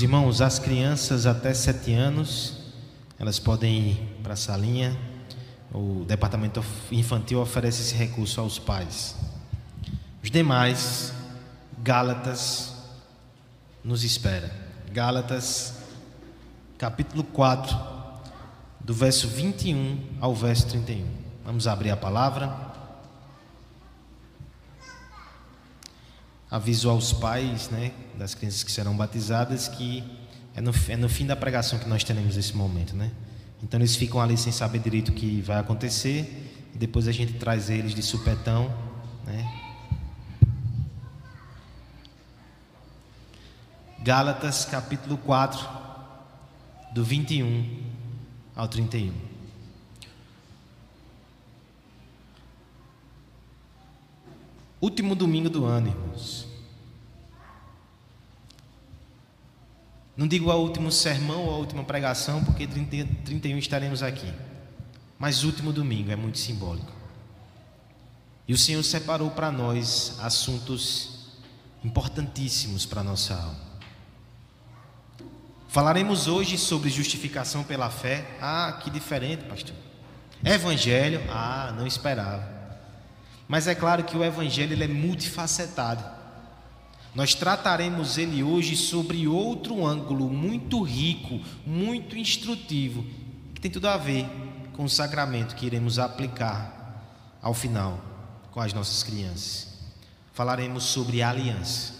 Meus irmãos, as crianças até sete anos, elas podem ir para a salinha. O departamento infantil oferece esse recurso aos pais. Os demais, Gálatas nos espera. Gálatas, capítulo 4, do verso 21 ao verso 31. Vamos abrir a palavra. Aviso aos pais né, das crianças que serão batizadas que é no, é no fim da pregação que nós teremos esse momento. Né? Então eles ficam ali sem saber direito o que vai acontecer e depois a gente traz eles de supetão. Né? Gálatas capítulo 4, do 21 ao 31. Último domingo do ano, irmãos. Não digo ao último sermão ou a última pregação, porque 30, 31 estaremos aqui. Mas último domingo é muito simbólico. E o Senhor separou para nós assuntos importantíssimos para a nossa alma. Falaremos hoje sobre justificação pela fé. Ah, que diferente, pastor. Evangelho. Ah, não esperava. Mas é claro que o Evangelho ele é multifacetado. Nós trataremos ele hoje sobre outro ângulo muito rico, muito instrutivo, que tem tudo a ver com o sacramento que iremos aplicar ao final com as nossas crianças. Falaremos sobre aliança.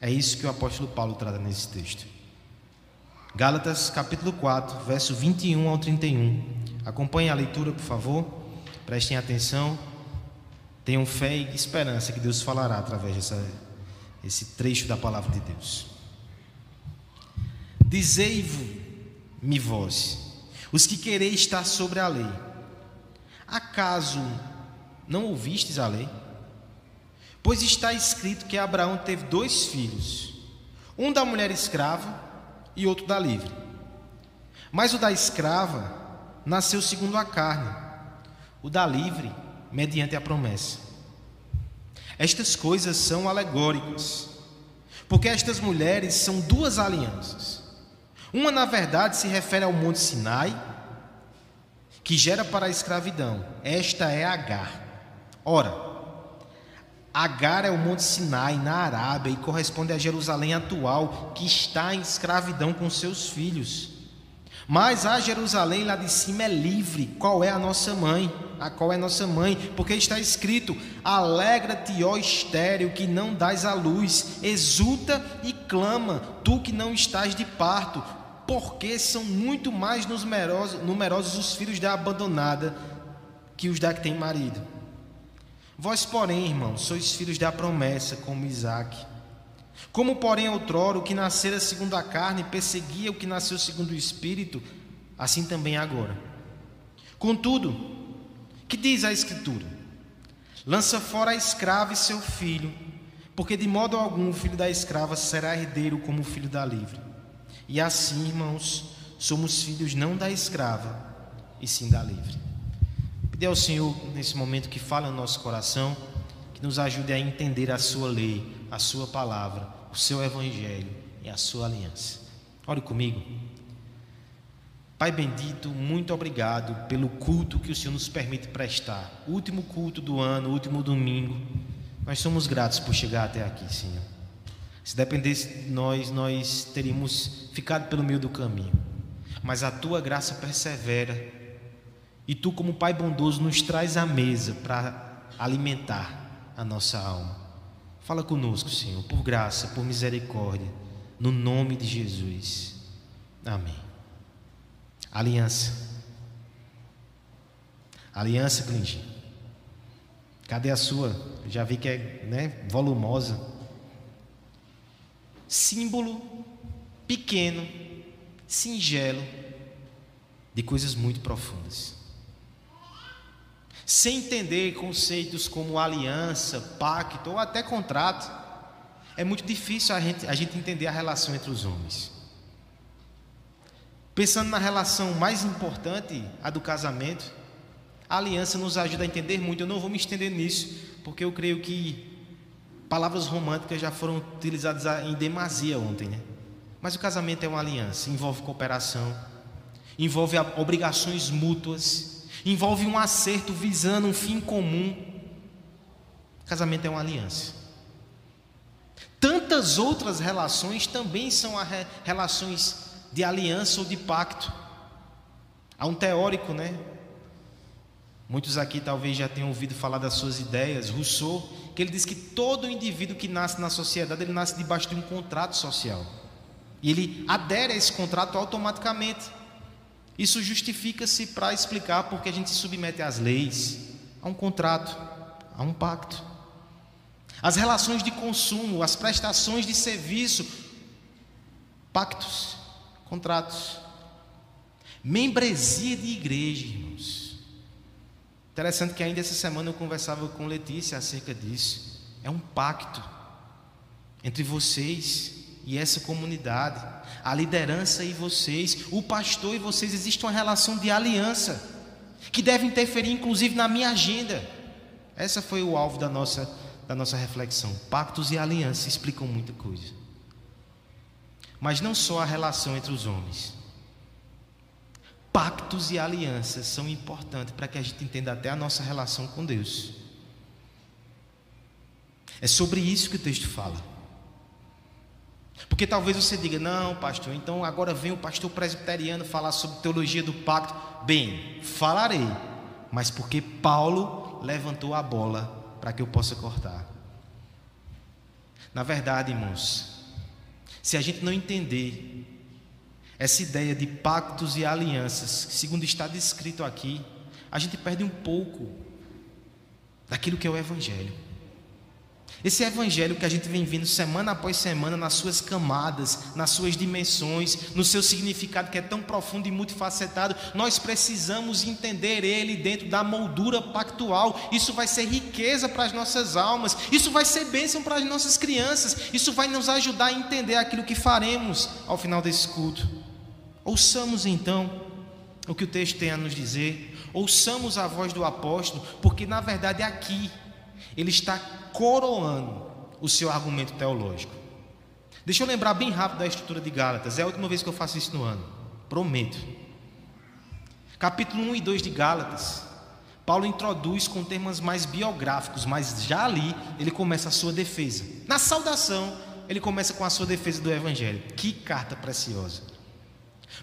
É isso que o apóstolo Paulo trata nesse texto. Gálatas capítulo 4, verso 21 ao 31. Acompanhe a leitura, por favor. Prestem atenção. Tenham fé e esperança que Deus falará através dessa, esse trecho da palavra de Deus. Dizei-me vós, os que quereis estar sobre a lei, acaso não ouvistes a lei? Pois está escrito que Abraão teve dois filhos, um da mulher escrava e outro da livre. Mas o da escrava nasceu segundo a carne, o da livre mediante a promessa. Estas coisas são alegóricas, porque estas mulheres são duas alianças. Uma, na verdade, se refere ao Monte Sinai, que gera para a escravidão. Esta é Agar. Ora, Agar é o Monte Sinai na Arábia e corresponde a Jerusalém atual, que está em escravidão com seus filhos. Mas a Jerusalém lá de cima é livre. Qual é a nossa mãe? A qual é a nossa mãe? Porque está escrito: Alegra-te, ó estéreo, que não dás a luz, exulta e clama, tu que não estás de parto, porque são muito mais numerosos, numerosos os filhos da abandonada que os da que tem marido. Vós, porém, irmãos, sois filhos da promessa, como Isaque. Como, porém, outrora o que nascera segundo a carne perseguia o que nasceu segundo o espírito, assim também agora. Contudo, que diz a Escritura? Lança fora a escrava e seu filho, porque de modo algum o filho da escrava será herdeiro como o filho da livre. E assim, irmãos, somos filhos não da escrava, e sim da livre. Pedir ao Senhor, nesse momento, que fale no nosso coração, que nos ajude a entender a Sua lei, a Sua palavra, o Seu Evangelho e a Sua aliança. Ore comigo. Pai bendito, muito obrigado pelo culto que o Senhor nos permite prestar. Último culto do ano, último domingo. Nós somos gratos por chegar até aqui, Senhor. Se dependesse de nós, nós teríamos ficado pelo meio do caminho. Mas a tua graça persevera. E tu, como Pai bondoso, nos traz à mesa para alimentar a nossa alma. Fala conosco, Senhor, por graça, por misericórdia, no nome de Jesus. Amém. Aliança. Aliança, Clinton. Cadê a sua? já vi que é né, volumosa. Símbolo pequeno, singelo, de coisas muito profundas sem entender conceitos como aliança, pacto ou até contrato, é muito difícil a gente, a gente entender a relação entre os homens. Pensando na relação mais importante, a do casamento, a aliança nos ajuda a entender muito. Eu não vou me estender nisso, porque eu creio que palavras românticas já foram utilizadas em demasia ontem, né? Mas o casamento é uma aliança, envolve cooperação, envolve obrigações mútuas, envolve um acerto visando um fim comum. Casamento é uma aliança. Tantas outras relações também são relações de aliança ou de pacto. Há um teórico, né? Muitos aqui talvez já tenham ouvido falar das suas ideias, Rousseau, que ele diz que todo indivíduo que nasce na sociedade, ele nasce debaixo de um contrato social. E ele adere a esse contrato automaticamente. Isso justifica-se para explicar porque a gente se submete às leis, a um contrato, a um pacto. As relações de consumo, as prestações de serviço, pactos, contratos. Membresia de igreja, irmãos. Interessante que ainda essa semana eu conversava com Letícia acerca disso. É um pacto entre vocês e essa comunidade, a liderança e vocês, o pastor e vocês, existe uma relação de aliança que deve interferir inclusive na minha agenda. Essa foi o alvo da nossa da nossa reflexão. Pactos e alianças explicam muita coisa. Mas não só a relação entre os homens. Pactos e alianças são importantes para que a gente entenda até a nossa relação com Deus. É sobre isso que o texto fala. Porque talvez você diga, não, pastor, então agora vem o pastor presbiteriano falar sobre teologia do pacto. Bem, falarei, mas porque Paulo levantou a bola para que eu possa cortar. Na verdade, irmãos, se a gente não entender essa ideia de pactos e alianças, segundo está descrito aqui, a gente perde um pouco daquilo que é o Evangelho. Esse evangelho que a gente vem vendo semana após semana, nas suas camadas, nas suas dimensões, no seu significado que é tão profundo e multifacetado, nós precisamos entender ele dentro da moldura pactual. Isso vai ser riqueza para as nossas almas, isso vai ser bênção para as nossas crianças, isso vai nos ajudar a entender aquilo que faremos ao final desse culto. Ouçamos então o que o texto tem a nos dizer, ouçamos a voz do apóstolo, porque na verdade aqui ele está coroando o seu argumento teológico. Deixa eu lembrar bem rápido da estrutura de Gálatas, é a última vez que eu faço isso no ano, prometo. Capítulo 1 e 2 de Gálatas, Paulo introduz com termos mais biográficos, mas já ali ele começa a sua defesa. Na saudação, ele começa com a sua defesa do Evangelho. Que carta preciosa!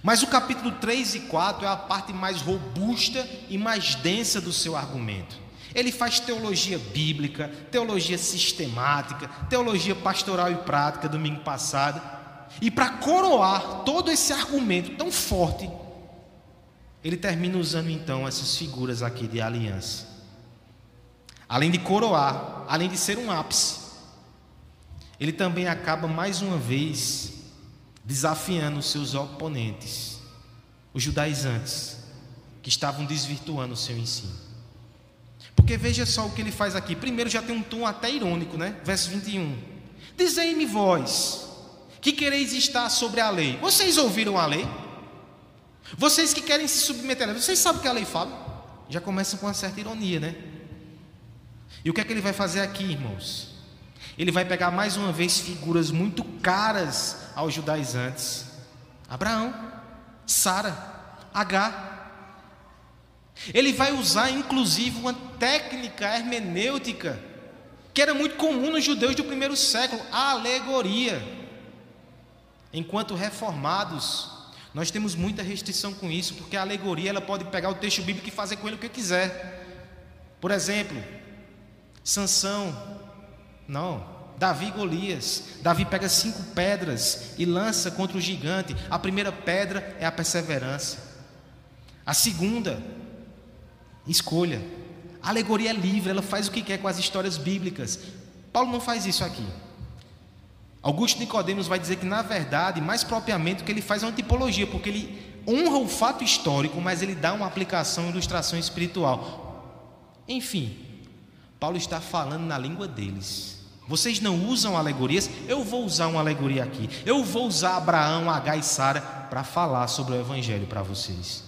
Mas o capítulo 3 e 4 é a parte mais robusta e mais densa do seu argumento. Ele faz teologia bíblica, teologia sistemática, teologia pastoral e prática, domingo passado. E para coroar todo esse argumento tão forte, ele termina usando então essas figuras aqui de aliança. Além de coroar, além de ser um ápice, ele também acaba mais uma vez desafiando os seus oponentes, os judaizantes, que estavam desvirtuando o seu ensino. Porque veja só o que ele faz aqui. Primeiro já tem um tom até irônico, né? Verso 21. Dizei-me vós, que quereis estar sobre a lei. Vocês ouviram a lei? Vocês que querem se submeter a lei, vocês sabem o que a lei fala? Já começa com uma certa ironia, né? E o que é que ele vai fazer aqui, irmãos? Ele vai pegar mais uma vez figuras muito caras aos judaizantes: Abraão, Sara, Agar. Ele vai usar inclusive uma técnica hermenêutica que era muito comum nos judeus do primeiro século, a alegoria. Enquanto reformados, nós temos muita restrição com isso, porque a alegoria ela pode pegar o texto bíblico e fazer com ele o que quiser. Por exemplo, Sansão, não, Davi e Golias. Davi pega cinco pedras e lança contra o gigante. A primeira pedra é a perseverança. A segunda Escolha. A alegoria é livre, ela faz o que quer com as histórias bíblicas. Paulo não faz isso aqui. Augusto Nicodemos vai dizer que, na verdade, mais propriamente, o que ele faz é uma tipologia, porque ele honra o fato histórico, mas ele dá uma aplicação, ilustração espiritual. Enfim, Paulo está falando na língua deles. Vocês não usam alegorias? Eu vou usar uma alegoria aqui. Eu vou usar Abraão, H e Sara para falar sobre o Evangelho para vocês.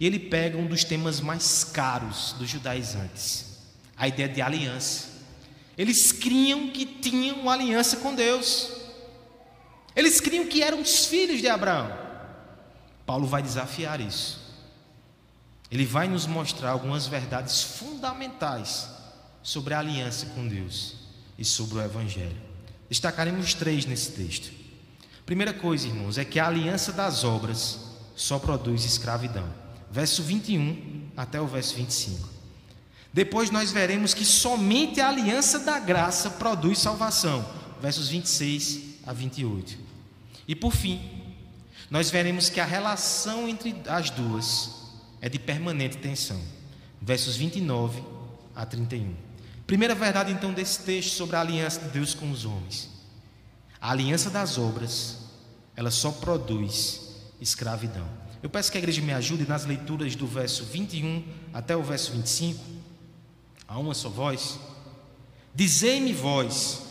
E ele pega um dos temas mais caros dos judaizantes, a ideia de aliança. Eles criam que tinham uma aliança com Deus. Eles criam que eram os filhos de Abraão. Paulo vai desafiar isso. Ele vai nos mostrar algumas verdades fundamentais sobre a aliança com Deus e sobre o Evangelho. Destacaremos três nesse texto. Primeira coisa, irmãos, é que a aliança das obras só produz escravidão. Verso 21 até o verso 25. Depois nós veremos que somente a aliança da graça produz salvação. Versos 26 a 28. E por fim, nós veremos que a relação entre as duas é de permanente tensão. Versos 29 a 31. Primeira verdade, então, desse texto sobre a aliança de Deus com os homens. A aliança das obras, ela só produz escravidão. Eu peço que a igreja me ajude nas leituras do verso 21 até o verso 25, a uma só voz. Dizei-me vós,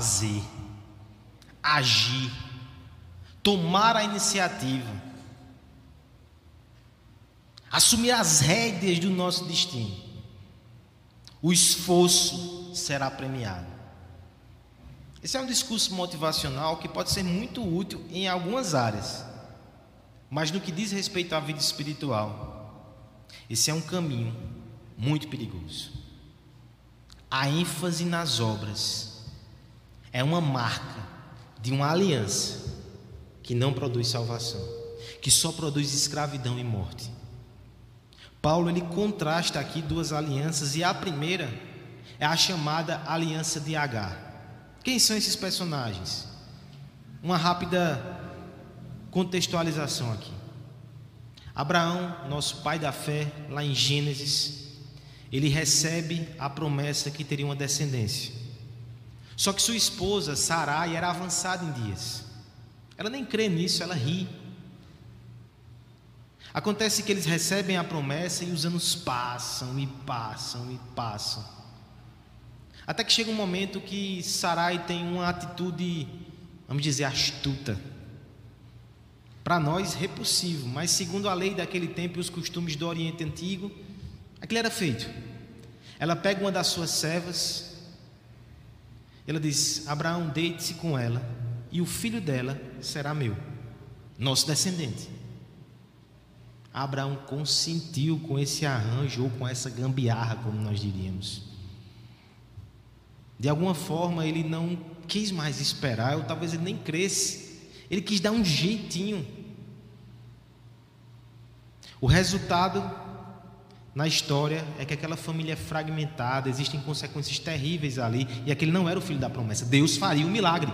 fazer, agir, tomar a iniciativa, assumir as rédeas do nosso destino. O esforço será premiado. Esse é um discurso motivacional que pode ser muito útil em algumas áreas, mas no que diz respeito à vida espiritual, esse é um caminho muito perigoso. A ênfase nas obras é uma marca de uma aliança que não produz salvação, que só produz escravidão e morte. Paulo ele contrasta aqui duas alianças e a primeira é a chamada aliança de Agar. Quem são esses personagens? Uma rápida contextualização aqui. Abraão, nosso pai da fé, lá em Gênesis, ele recebe a promessa que teria uma descendência. Só que sua esposa, Sarai, era avançada em dias. Ela nem crê nisso, ela ri. Acontece que eles recebem a promessa e os anos passam e passam e passam. Até que chega um momento que Sarai tem uma atitude, vamos dizer, astuta. Para nós, repulsivo, mas segundo a lei daquele tempo e os costumes do Oriente Antigo, aquilo era feito. Ela pega uma das suas servas, ela diz: Abraão, deite-se com ela, e o filho dela será meu, nosso descendente. Abraão consentiu com esse arranjo ou com essa gambiarra, como nós diríamos. De alguma forma ele não quis mais esperar, ou talvez ele nem cresce. Ele quis dar um jeitinho. O resultado na história é que aquela família é fragmentada, existem consequências terríveis ali, e aquele não era o filho da promessa. Deus faria um milagre.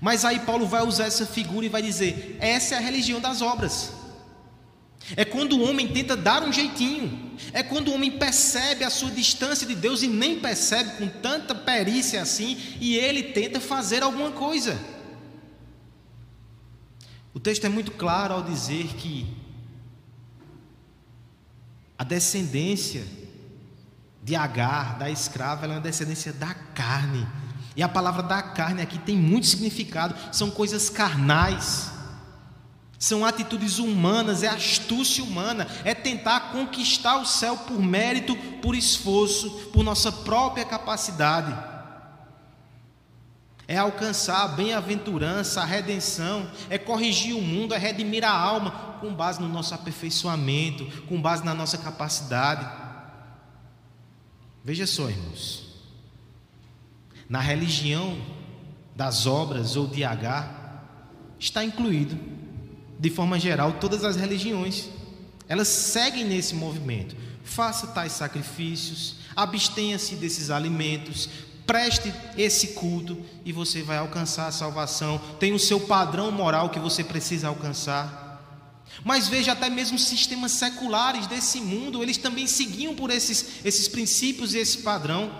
Mas aí Paulo vai usar essa figura e vai dizer: essa é a religião das obras. É quando o homem tenta dar um jeitinho, é quando o homem percebe a sua distância de Deus e nem percebe com tanta perícia assim, e ele tenta fazer alguma coisa. O texto é muito claro ao dizer que a descendência de Agar, da escrava, ela é uma descendência da carne. E a palavra da carne aqui tem muito significado, são coisas carnais. São atitudes humanas, é astúcia humana, é tentar conquistar o céu por mérito, por esforço, por nossa própria capacidade é alcançar a bem-aventurança, a redenção, é corrigir o mundo, é redimir a alma com base no nosso aperfeiçoamento, com base na nossa capacidade. Veja só, irmãos, na religião das obras ou de H, está incluído, de forma geral, todas as religiões. Elas seguem nesse movimento. Faça tais sacrifícios, abstenha-se desses alimentos, preste esse culto e você vai alcançar a salvação. Tem o seu padrão moral que você precisa alcançar. Mas veja, até mesmo sistemas seculares desse mundo, eles também seguiam por esses, esses princípios e esse padrão.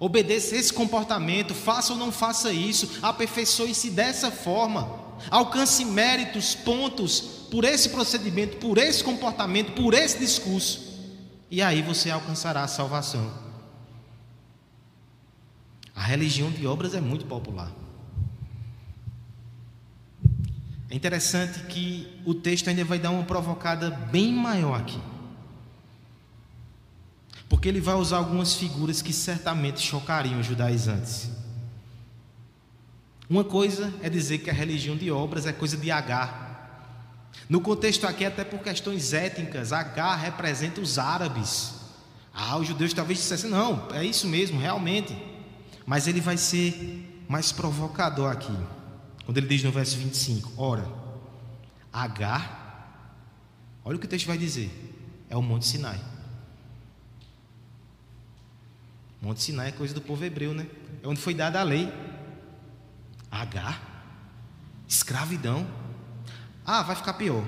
Obedeça esse comportamento, faça ou não faça isso, aperfeiçoe-se dessa forma, alcance méritos, pontos por esse procedimento, por esse comportamento, por esse discurso, e aí você alcançará a salvação. A religião de obras é muito popular. É interessante que o texto ainda vai dar uma provocada bem maior aqui. Porque ele vai usar algumas figuras que certamente chocariam os judaizantes. Uma coisa é dizer que a religião de obras é coisa de Agar. No contexto aqui, até por questões étnicas, Agar representa os árabes. Ah, os judeus talvez dissessem, não, é isso mesmo, realmente. Mas ele vai ser mais provocador aqui. Quando ele diz no verso 25: Ora, Agar, olha o que o texto vai dizer: é o Monte Sinai. Monte Sinai é coisa do povo hebreu, né? É onde foi dada a lei. Agar, escravidão. Ah, vai ficar pior.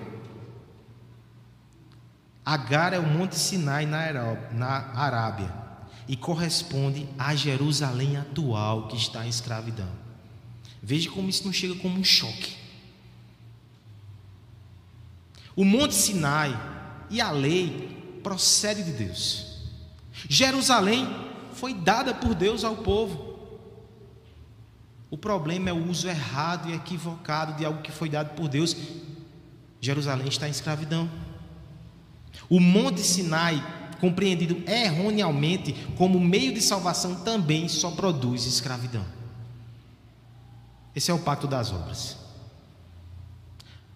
Agar é o Monte Sinai na Arábia e corresponde à Jerusalém atual que está em escravidão. Veja como isso não chega como um choque. O Monte Sinai e a lei procede de Deus. Jerusalém foi dada por Deus ao povo. O problema é o uso errado e equivocado de algo que foi dado por Deus. Jerusalém está em escravidão. O Monte Sinai compreendido erroneamente como meio de salvação, também só produz escravidão. Esse é o pacto das obras.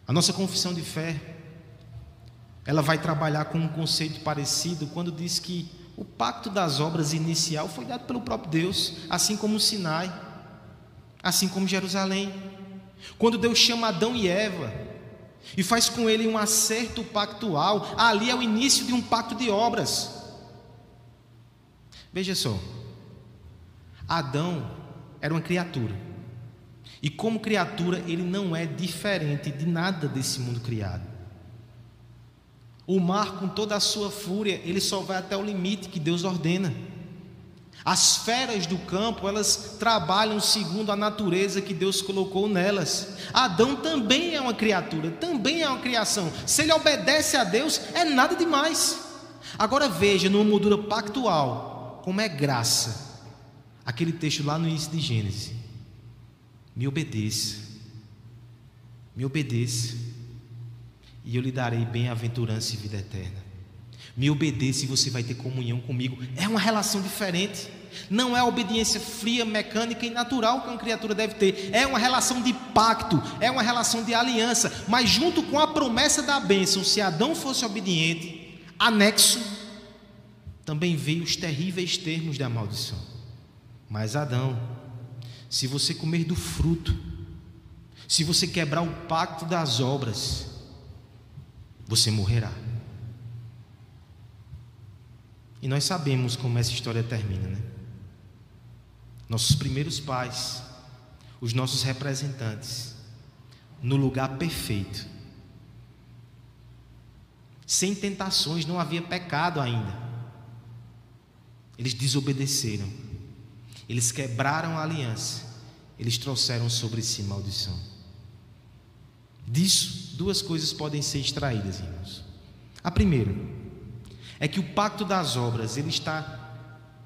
A nossa confissão de fé, ela vai trabalhar com um conceito parecido quando diz que o pacto das obras inicial foi dado pelo próprio Deus, assim como o Sinai, assim como Jerusalém. Quando Deus chama Adão e Eva e faz com ele um acerto pactual. Ali é o início de um pacto de obras. Veja só, Adão era uma criatura, e como criatura, ele não é diferente de nada desse mundo criado. O mar, com toda a sua fúria, ele só vai até o limite que Deus ordena. As feras do campo, elas trabalham segundo a natureza que Deus colocou nelas. Adão também é uma criatura, também é uma criação. Se ele obedece a Deus, é nada demais. Agora veja, numa moldura pactual, como é graça. Aquele texto lá no início de Gênesis. Me obedeça. Me obedeça. E eu lhe darei bem-aventurança e vida eterna. Me obedeça e você vai ter comunhão comigo. É uma relação diferente. Não é a obediência fria, mecânica e natural que uma criatura deve ter. É uma relação de pacto, é uma relação de aliança. Mas junto com a promessa da bênção, se Adão fosse obediente, anexo, também veio os terríveis termos da maldição. Mas Adão, se você comer do fruto, se você quebrar o pacto das obras, você morrerá. E nós sabemos como essa história termina, né? Nossos primeiros pais, os nossos representantes, no lugar perfeito. Sem tentações, não havia pecado ainda. Eles desobedeceram. Eles quebraram a aliança. Eles trouxeram sobre si maldição. Disso, duas coisas podem ser extraídas, irmãos. A primeira, é que o pacto das obras ele está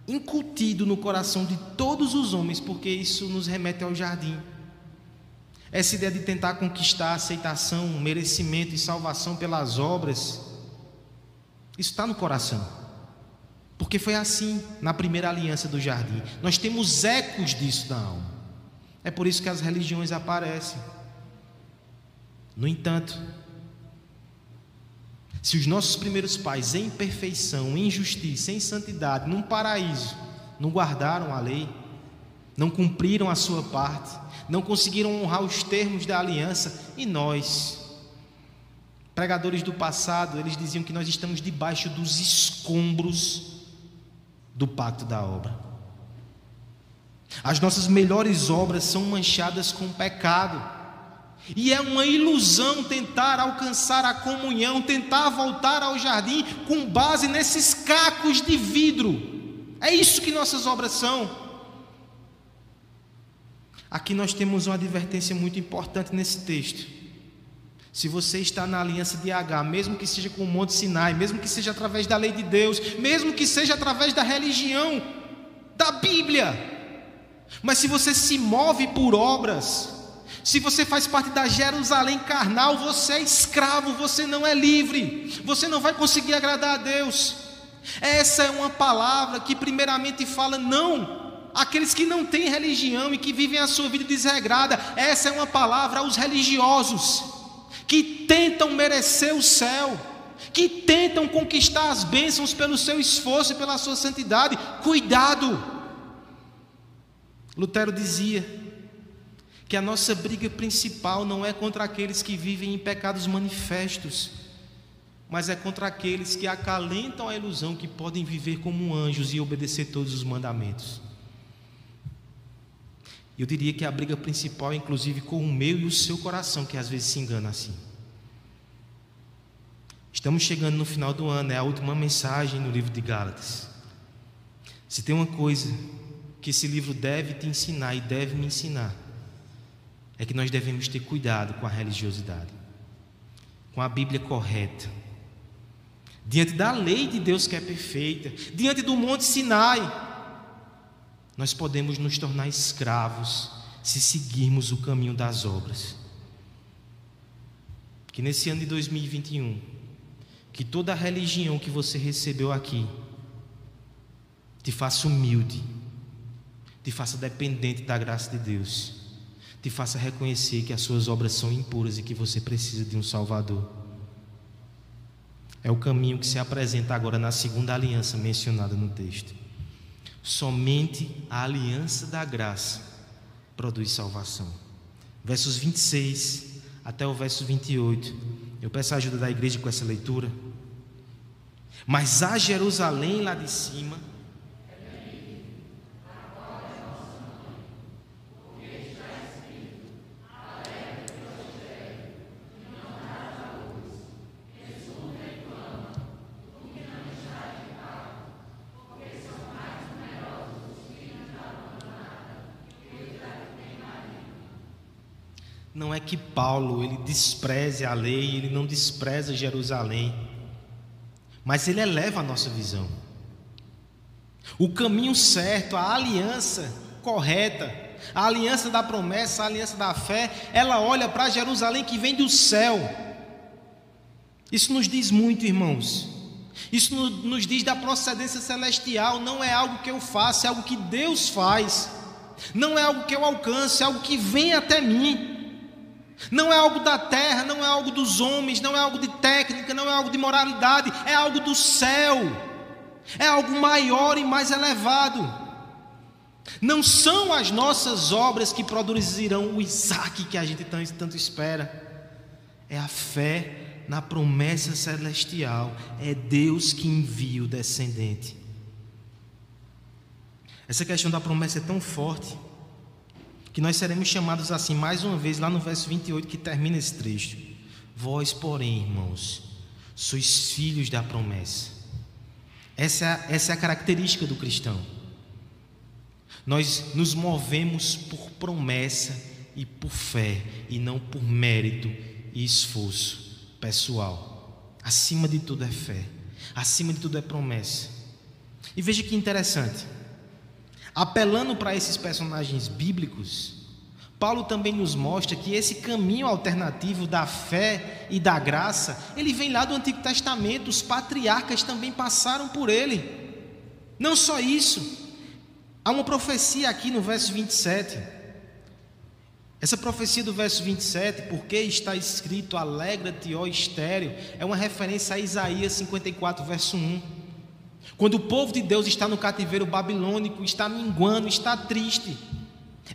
incutido no coração de todos os homens, porque isso nos remete ao jardim. Essa ideia de tentar conquistar aceitação, merecimento e salvação pelas obras, isso está no coração. Porque foi assim na primeira aliança do jardim. Nós temos ecos disso na alma. É por isso que as religiões aparecem. No entanto, se os nossos primeiros pais, em perfeição, em justiça, em santidade, num paraíso, não guardaram a lei, não cumpriram a sua parte, não conseguiram honrar os termos da aliança, e nós, Pregadores do passado, eles diziam que nós estamos debaixo dos escombros do pacto da obra. As nossas melhores obras são manchadas com pecado. E é uma ilusão tentar alcançar a comunhão, tentar voltar ao jardim com base nesses cacos de vidro. É isso que nossas obras são. Aqui nós temos uma advertência muito importante nesse texto. Se você está na aliança de H, mesmo que seja com o Monte Sinai, mesmo que seja através da lei de Deus, mesmo que seja através da religião, da Bíblia, mas se você se move por obras, se você faz parte da Jerusalém carnal, você é escravo, você não é livre, você não vai conseguir agradar a Deus. Essa é uma palavra que, primeiramente, fala não aqueles que não têm religião e que vivem a sua vida desregrada. Essa é uma palavra aos religiosos que tentam merecer o céu, que tentam conquistar as bênçãos pelo seu esforço e pela sua santidade. Cuidado! Lutero dizia que a nossa briga principal não é contra aqueles que vivem em pecados manifestos, mas é contra aqueles que acalentam a ilusão que podem viver como anjos e obedecer todos os mandamentos. Eu diria que a briga principal é inclusive com o meu e o seu coração, que às vezes se engana assim. Estamos chegando no final do ano, é a última mensagem no livro de Gálatas. Se tem uma coisa que esse livro deve te ensinar e deve me ensinar é que nós devemos ter cuidado com a religiosidade, com a Bíblia correta, diante da lei de Deus que é perfeita, diante do Monte Sinai, nós podemos nos tornar escravos se seguirmos o caminho das obras. Que nesse ano de 2021, que toda a religião que você recebeu aqui te faça humilde te faça dependente da graça de Deus, te faça reconhecer que as suas obras são impuras e que você precisa de um Salvador. É o caminho que se apresenta agora na segunda aliança mencionada no texto. Somente a aliança da graça produz salvação. Versos 26 até o verso 28. Eu peço a ajuda da igreja com essa leitura. Mas a Jerusalém lá de cima Não é que Paulo ele despreze a lei, ele não despreza Jerusalém, mas ele eleva a nossa visão. O caminho certo, a aliança correta, a aliança da promessa, a aliança da fé, ela olha para Jerusalém que vem do céu. Isso nos diz muito, irmãos. Isso nos diz da procedência celestial, não é algo que eu faço, é algo que Deus faz. Não é algo que eu alcance, é algo que vem até mim. Não é algo da terra, não é algo dos homens, não é algo de técnica, não é algo de moralidade, é algo do céu. É algo maior e mais elevado. Não são as nossas obras que produzirão o Isaac que a gente tanto espera. É a fé na promessa celestial. É Deus que envia o descendente. Essa questão da promessa é tão forte que nós seremos chamados assim mais uma vez lá no verso 28 que termina esse trecho. Vós, porém, irmãos, sois filhos da promessa. Essa é, essa é a característica do cristão. Nós nos movemos por promessa e por fé, e não por mérito e esforço pessoal. Acima de tudo é fé, acima de tudo é promessa. E veja que interessante. Apelando para esses personagens bíblicos, Paulo também nos mostra que esse caminho alternativo da fé e da graça, ele vem lá do Antigo Testamento, os patriarcas também passaram por ele. Não só isso, há uma profecia aqui no verso 27. Essa profecia do verso 27, porque está escrito alegra-te, ó estéreo, é uma referência a Isaías 54, verso 1. Quando o povo de Deus está no cativeiro babilônico, está minguando, está triste,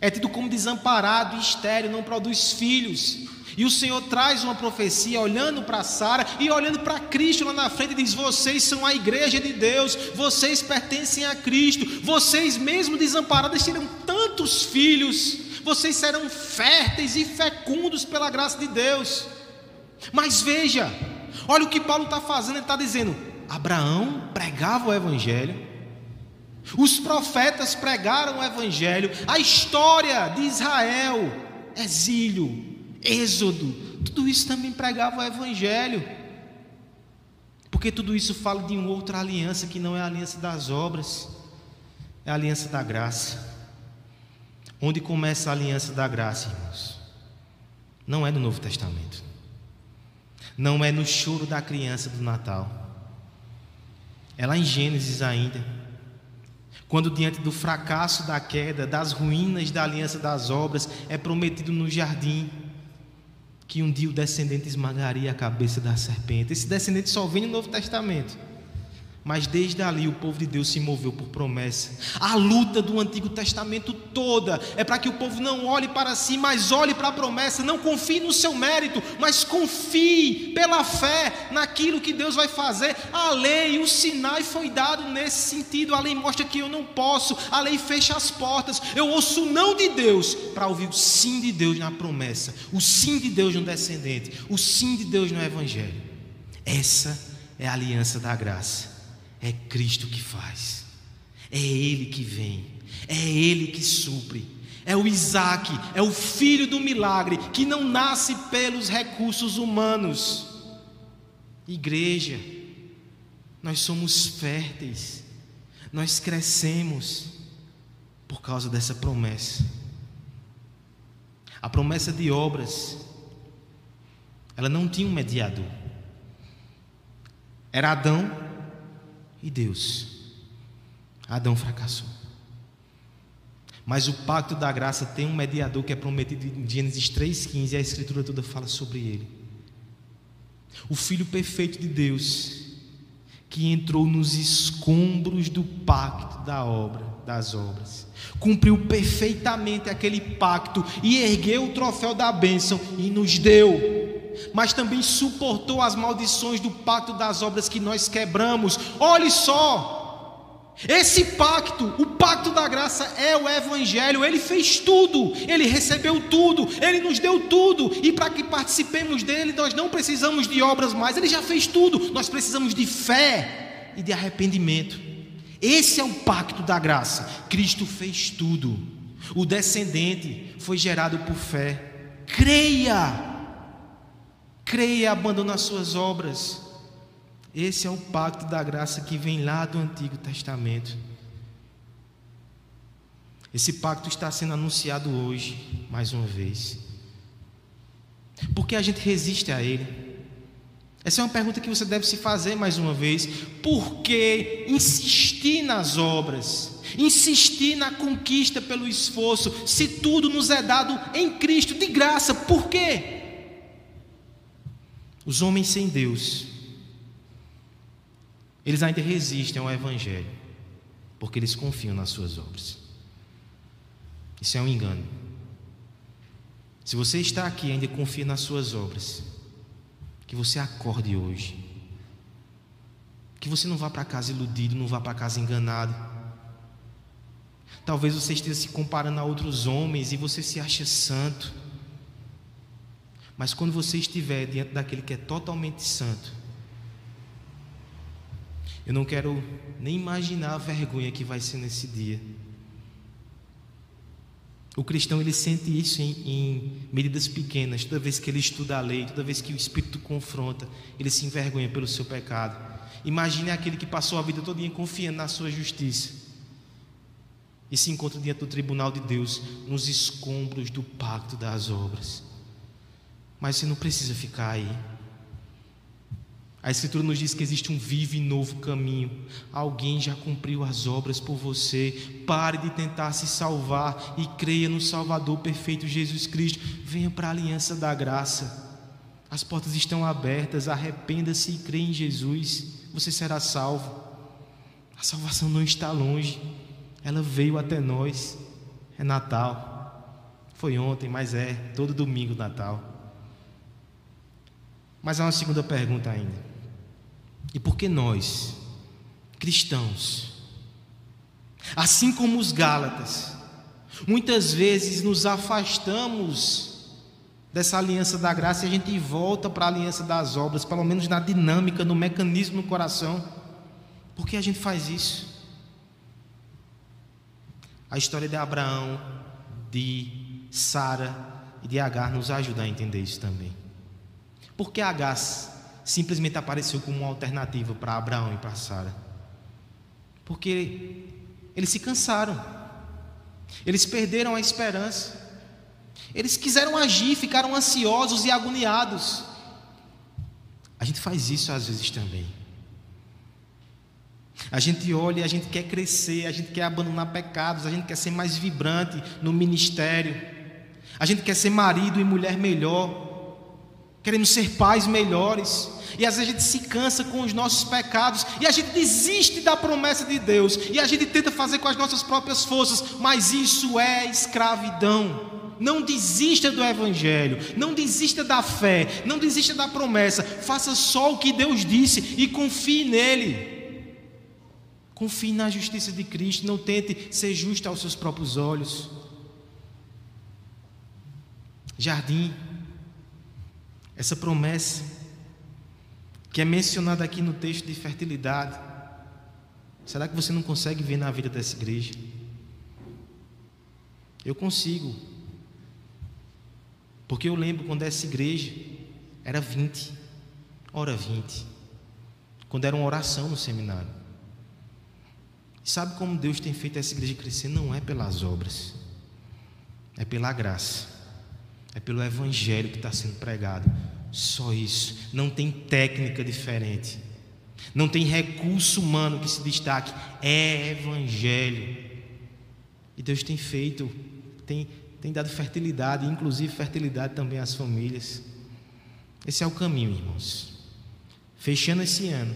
é tido como desamparado estéreo, não produz filhos. E o Senhor traz uma profecia olhando para Sara e olhando para Cristo lá na frente e diz: Vocês são a igreja de Deus, vocês pertencem a Cristo, vocês mesmo desamparados terão tantos filhos, vocês serão férteis e fecundos pela graça de Deus. Mas veja, olha o que Paulo está fazendo, ele está dizendo: Abraão pregava o Evangelho, os profetas pregaram o Evangelho, a história de Israel, exílio, Êxodo, tudo isso também pregava o Evangelho. Porque tudo isso fala de uma outra aliança que não é a aliança das obras, é a aliança da graça. Onde começa a aliança da graça, irmãos? Não é no Novo Testamento, não é no choro da criança do Natal, é lá em Gênesis ainda. Quando, diante do fracasso da queda, das ruínas da aliança das obras, é prometido no jardim que um dia o descendente esmagaria a cabeça da serpente. Esse descendente só vem no Novo Testamento. Mas desde ali o povo de Deus se moveu por promessa. A luta do Antigo Testamento toda é para que o povo não olhe para si, mas olhe para a promessa. Não confie no seu mérito, mas confie pela fé naquilo que Deus vai fazer. A lei, o Sinai foi dado nesse sentido. A lei mostra que eu não posso, a lei fecha as portas. Eu ouço o não de Deus para ouvir o sim de Deus na promessa, o sim de Deus no descendente, o sim de Deus no Evangelho. Essa é a aliança da graça. É Cristo que faz, é Ele que vem, é Ele que supre. É o Isaac, é o filho do milagre, que não nasce pelos recursos humanos. Igreja, nós somos férteis, nós crescemos por causa dessa promessa. A promessa de obras, ela não tinha um mediador. Era Adão e Deus. Adão fracassou. Mas o pacto da graça tem um mediador que é prometido em Gênesis 3,15 e a Escritura toda fala sobre ele. O Filho perfeito de Deus, que entrou nos escombros do pacto da obra, das obras, cumpriu perfeitamente aquele pacto e ergueu o troféu da bênção e nos deu mas também suportou as maldições do pacto das obras que nós quebramos. Olhe só, esse pacto, o pacto da graça é o Evangelho, ele fez tudo, ele recebeu tudo, ele nos deu tudo, e para que participemos dele, nós não precisamos de obras mais, ele já fez tudo, nós precisamos de fé e de arrependimento. Esse é o pacto da graça, Cristo fez tudo, o descendente foi gerado por fé, creia creia e abandona as suas obras. Esse é o pacto da graça que vem lá do Antigo Testamento. Esse pacto está sendo anunciado hoje, mais uma vez. Por que a gente resiste a ele? Essa é uma pergunta que você deve se fazer mais uma vez. Por que insistir nas obras? Insistir na conquista pelo esforço, se tudo nos é dado em Cristo de graça, por quê? Os homens sem Deus, eles ainda resistem ao Evangelho, porque eles confiam nas suas obras. Isso é um engano. Se você está aqui e ainda confia nas suas obras, que você acorde hoje. Que você não vá para casa iludido, não vá para casa enganado. Talvez você esteja se comparando a outros homens e você se acha santo. Mas quando você estiver diante daquele que é totalmente santo, eu não quero nem imaginar a vergonha que vai ser nesse dia. O cristão ele sente isso em, em, medidas pequenas. Toda vez que ele estuda a lei, toda vez que o Espírito confronta, ele se envergonha pelo seu pecado. Imagine aquele que passou a vida toda confiando na sua justiça e se encontra diante do tribunal de Deus nos escombros do pacto das obras. Mas você não precisa ficar aí. A Escritura nos diz que existe um vivo e novo caminho. Alguém já cumpriu as obras por você. Pare de tentar se salvar e creia no Salvador perfeito Jesus Cristo. Venha para a aliança da graça. As portas estão abertas. Arrependa-se e creia em Jesus. Você será salvo. A salvação não está longe. Ela veio até nós. É Natal. Foi ontem, mas é todo domingo Natal. Mas há uma segunda pergunta ainda. E por que nós, cristãos, assim como os Gálatas, muitas vezes nos afastamos dessa aliança da graça e a gente volta para a aliança das obras, pelo menos na dinâmica, no mecanismo no coração? Por que a gente faz isso? A história de Abraão, de Sara e de Agar nos ajuda a entender isso também. Por que Agar simplesmente apareceu como uma alternativa para Abraão e para Sara? Porque eles se cansaram, eles perderam a esperança, eles quiseram agir, ficaram ansiosos e agoniados. A gente faz isso às vezes também. A gente olha a gente quer crescer, a gente quer abandonar pecados, a gente quer ser mais vibrante no ministério, a gente quer ser marido e mulher melhor, queremos ser pais melhores, e às vezes a gente se cansa com os nossos pecados, e a gente desiste da promessa de Deus, e a gente tenta fazer com as nossas próprias forças, mas isso é escravidão. Não desista do Evangelho, não desista da fé, não desista da promessa, faça só o que Deus disse e confie nele. Confie na justiça de Cristo, não tente ser justo aos seus próprios olhos. Jardim, essa promessa que é mencionada aqui no texto de fertilidade, será que você não consegue ver na vida dessa igreja? Eu consigo, porque eu lembro quando essa igreja era 20, hora 20, quando era uma oração no seminário. Sabe como Deus tem feito essa igreja crescer? Não é pelas obras, é pela graça, é pelo evangelho que está sendo pregado. Só isso. Não tem técnica diferente, não tem recurso humano que se destaque. É evangelho. E Deus tem feito, tem, tem dado fertilidade, inclusive fertilidade também às famílias. Esse é o caminho, irmãos. Fechando esse ano,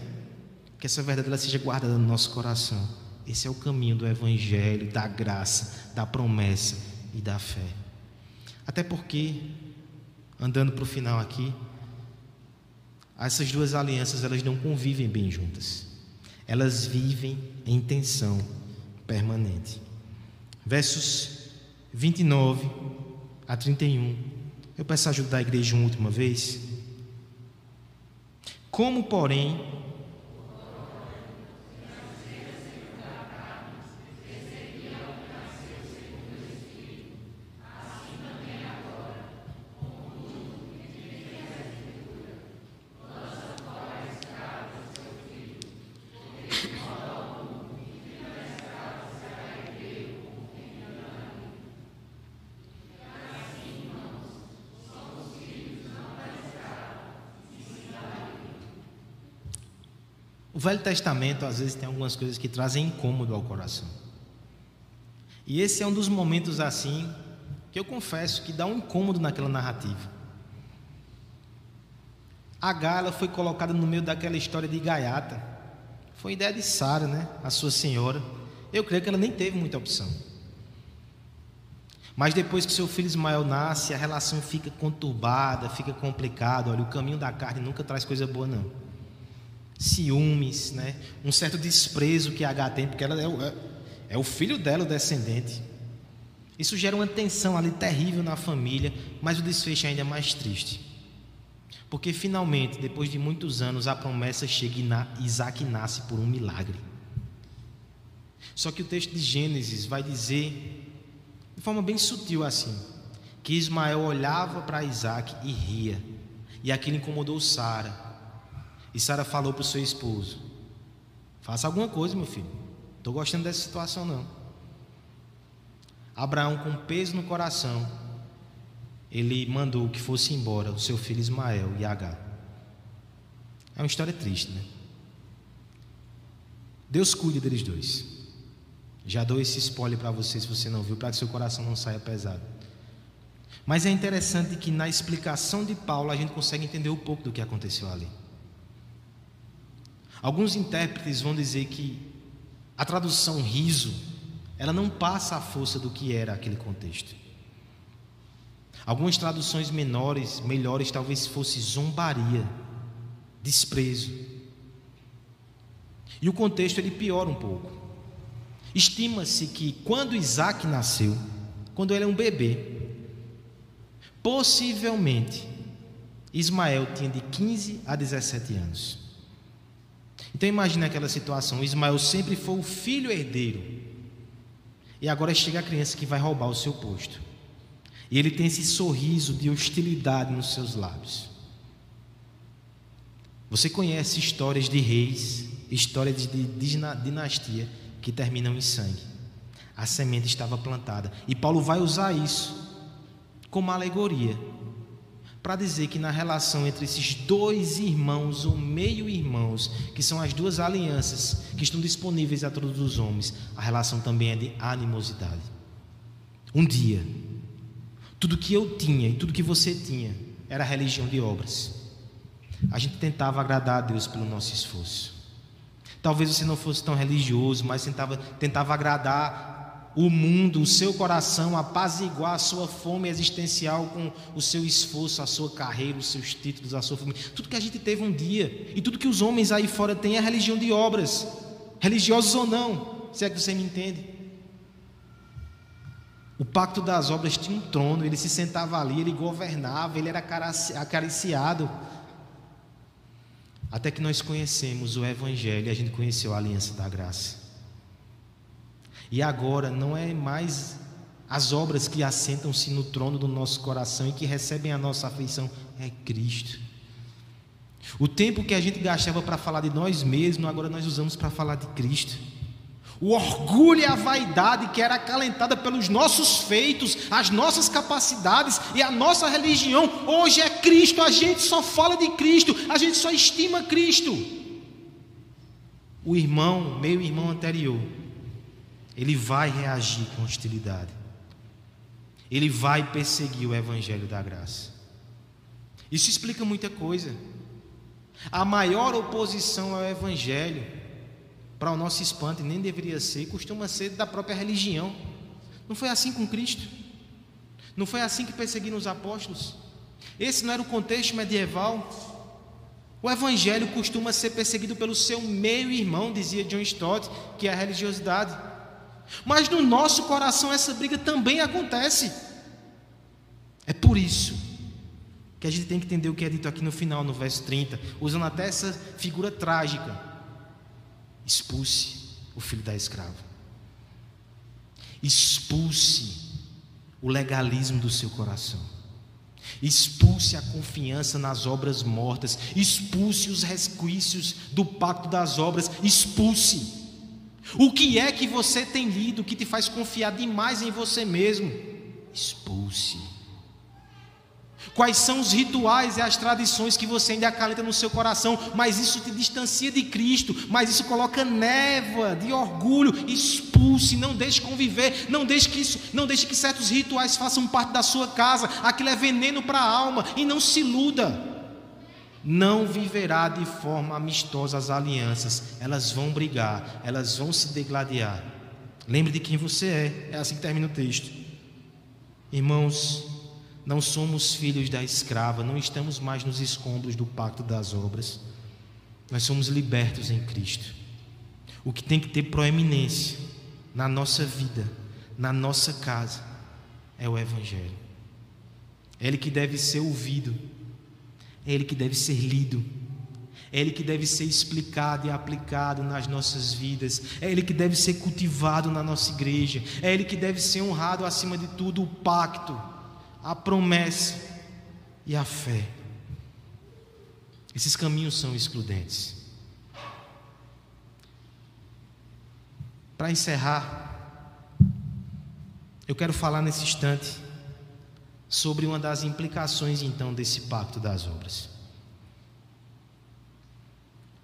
que essa verdade ela seja guardada no nosso coração esse é o caminho do Evangelho, da graça, da promessa e da fé. Até porque, andando para o final aqui, essas duas alianças elas não convivem bem juntas. Elas vivem em tensão permanente. Versos 29 a 31. Eu peço a ajuda da igreja uma última vez. Como, porém, O Velho Testamento às vezes tem algumas coisas que trazem incômodo ao coração. E esse é um dos momentos assim que eu confesso que dá um incômodo naquela narrativa. A Gala foi colocada no meio daquela história de Gaiata. Foi ideia de Sara, né? A sua senhora. Eu creio que ela nem teve muita opção. Mas depois que seu filho Ismael nasce, a relação fica conturbada, fica complicada. Olha, o caminho da carne nunca traz coisa boa, não ciúmes, né? um certo desprezo que H tem, porque ela é o, é, é o filho dela, o descendente. Isso gera uma tensão ali terrível na família, mas o desfecho ainda é mais triste. Porque finalmente, depois de muitos anos, a promessa chega e Isaac nasce por um milagre. Só que o texto de Gênesis vai dizer, de forma bem sutil assim, que Ismael olhava para Isaac e ria, e aquilo incomodou Sara. E Sara falou para o seu esposo: Faça alguma coisa, meu filho. Estou gostando dessa situação, não. Abraão, com peso no coração, ele mandou que fosse embora o seu filho Ismael e Agar. É uma história triste, né? Deus cuida deles dois. Já dou esse spoiler para você, se você não viu, para que seu coração não saia pesado. Mas é interessante que na explicação de Paulo a gente consegue entender um pouco do que aconteceu ali. Alguns intérpretes vão dizer que a tradução riso, ela não passa a força do que era aquele contexto. Algumas traduções menores, melhores, talvez fosse zombaria, desprezo. E o contexto ele piora um pouco. Estima-se que quando Isaac nasceu, quando ele é um bebê, possivelmente Ismael tinha de 15 a 17 anos. Então imagine aquela situação: Ismael sempre foi o filho herdeiro, e agora chega a criança que vai roubar o seu posto. E ele tem esse sorriso de hostilidade nos seus lábios. Você conhece histórias de reis, histórias de dinastia que terminam em sangue. A semente estava plantada. E Paulo vai usar isso como alegoria para dizer que na relação entre esses dois irmãos ou meio-irmãos, que são as duas alianças que estão disponíveis a todos os homens, a relação também é de animosidade. Um dia, tudo que eu tinha e tudo que você tinha era religião de obras. A gente tentava agradar a Deus pelo nosso esforço. Talvez você não fosse tão religioso, mas tentava, tentava agradar o mundo, o seu coração, apaziguar a sua fome existencial com o seu esforço, a sua carreira, os seus títulos, a sua família. Tudo que a gente teve um dia e tudo que os homens aí fora têm é religião de obras, religiosos ou não, se é que você me entende. O pacto das obras tinha um trono, ele se sentava ali, ele governava, ele era acariciado. Até que nós conhecemos o Evangelho e a gente conheceu a aliança da graça. E agora não é mais as obras que assentam-se no trono do nosso coração e que recebem a nossa afeição, é Cristo. O tempo que a gente gastava para falar de nós mesmos, agora nós usamos para falar de Cristo. O orgulho e a vaidade que era acalentada pelos nossos feitos, as nossas capacidades e a nossa religião, hoje é Cristo. A gente só fala de Cristo, a gente só estima Cristo. O irmão, meu irmão anterior, ele vai reagir com hostilidade. Ele vai perseguir o evangelho da graça. Isso explica muita coisa. A maior oposição ao evangelho, para o nosso espanto, nem deveria ser, costuma ser da própria religião. Não foi assim com Cristo? Não foi assim que perseguiram os apóstolos? Esse não era o contexto medieval. O evangelho costuma ser perseguido pelo seu meio-irmão, dizia John Stott, que é a religiosidade. Mas no nosso coração essa briga também acontece. É por isso que a gente tem que entender o que é dito aqui no final, no verso 30, usando até essa figura trágica. Expulse o filho da escrava. Expulse o legalismo do seu coração. Expulse a confiança nas obras mortas. Expulse os resquícios do pacto das obras. Expulse. O que é que você tem lido que te faz confiar demais em você mesmo? Expulse. Quais são os rituais e as tradições que você ainda acalenta no seu coração, mas isso te distancia de Cristo, mas isso coloca névoa de orgulho, expulse, não deixe conviver, não deixe que isso, não deixe que certos rituais façam parte da sua casa, aquilo é veneno para a alma e não se iluda não viverá de forma amistosa as alianças, elas vão brigar, elas vão se degladiar. Lembre de quem você é, é assim que termina o texto. Irmãos, não somos filhos da escrava, não estamos mais nos escombros do pacto das obras, nós somos libertos em Cristo. O que tem que ter proeminência na nossa vida, na nossa casa, é o Evangelho. É Ele que deve ser ouvido é Ele que deve ser lido, é Ele que deve ser explicado e aplicado nas nossas vidas, é Ele que deve ser cultivado na nossa igreja, é Ele que deve ser honrado acima de tudo o pacto, a promessa e a fé. Esses caminhos são excludentes. Para encerrar, eu quero falar nesse instante sobre uma das implicações então desse pacto das obras.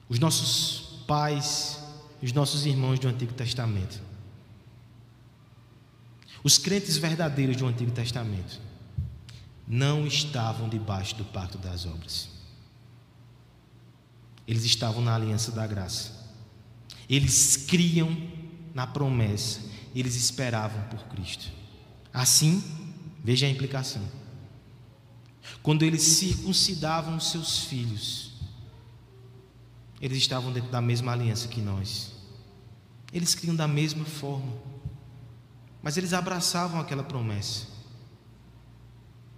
Os nossos pais, os nossos irmãos do Antigo Testamento, os crentes verdadeiros do Antigo Testamento, não estavam debaixo do pacto das obras. Eles estavam na aliança da graça. Eles criam na promessa, eles esperavam por Cristo. Assim, Veja a implicação. quando eles circuncidavam seus filhos, eles estavam dentro da mesma aliança que nós. Eles criam da mesma forma. Mas eles abraçavam aquela promessa.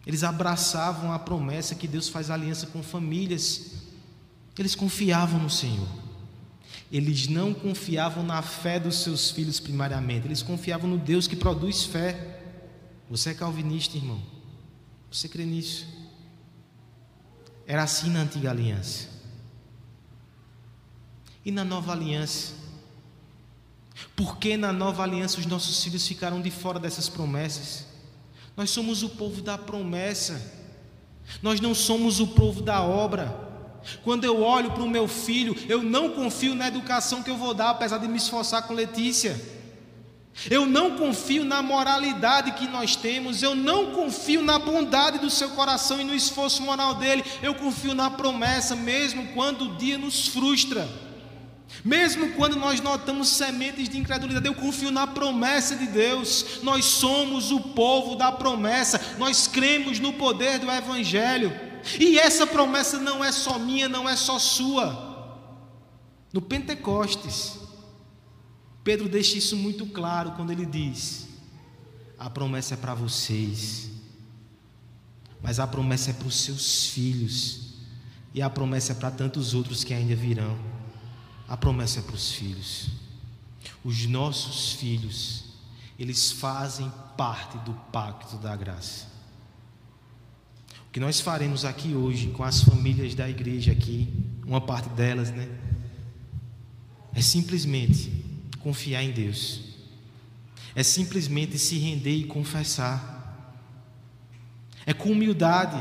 Eles abraçavam a promessa que Deus faz aliança com famílias. Eles confiavam no Senhor. Eles não confiavam na fé dos seus filhos primariamente, eles confiavam no Deus que produz fé. Você é calvinista, irmão? Você crê nisso? Era assim na antiga aliança. E na nova aliança? Por que na nova aliança os nossos filhos ficaram de fora dessas promessas? Nós somos o povo da promessa, nós não somos o povo da obra. Quando eu olho para o meu filho, eu não confio na educação que eu vou dar, apesar de me esforçar com Letícia. Eu não confio na moralidade que nós temos, eu não confio na bondade do seu coração e no esforço moral dele, eu confio na promessa, mesmo quando o dia nos frustra. Mesmo quando nós notamos sementes de incredulidade, eu confio na promessa de Deus. Nós somos o povo da promessa, nós cremos no poder do Evangelho. E essa promessa não é só minha, não é só sua. No Pentecostes, Pedro deixa isso muito claro quando ele diz: a promessa é para vocês, mas a promessa é para os seus filhos, e a promessa é para tantos outros que ainda virão. A promessa é para os filhos. Os nossos filhos, eles fazem parte do pacto da graça. O que nós faremos aqui hoje com as famílias da igreja aqui, uma parte delas, né? É simplesmente confiar em Deus. É simplesmente se render e confessar. É com humildade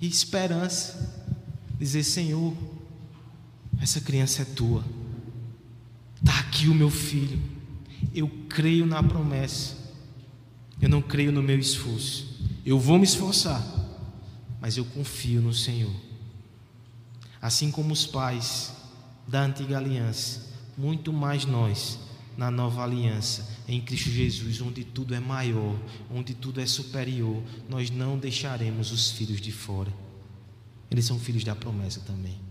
e esperança dizer: Senhor, essa criança é tua. Está aqui o meu filho. Eu creio na promessa. Eu não creio no meu esforço. Eu vou me esforçar, mas eu confio no Senhor. Assim como os pais da antiga aliança, muito mais nós na nova aliança, em Cristo Jesus, onde tudo é maior, onde tudo é superior, nós não deixaremos os filhos de fora. Eles são filhos da promessa também.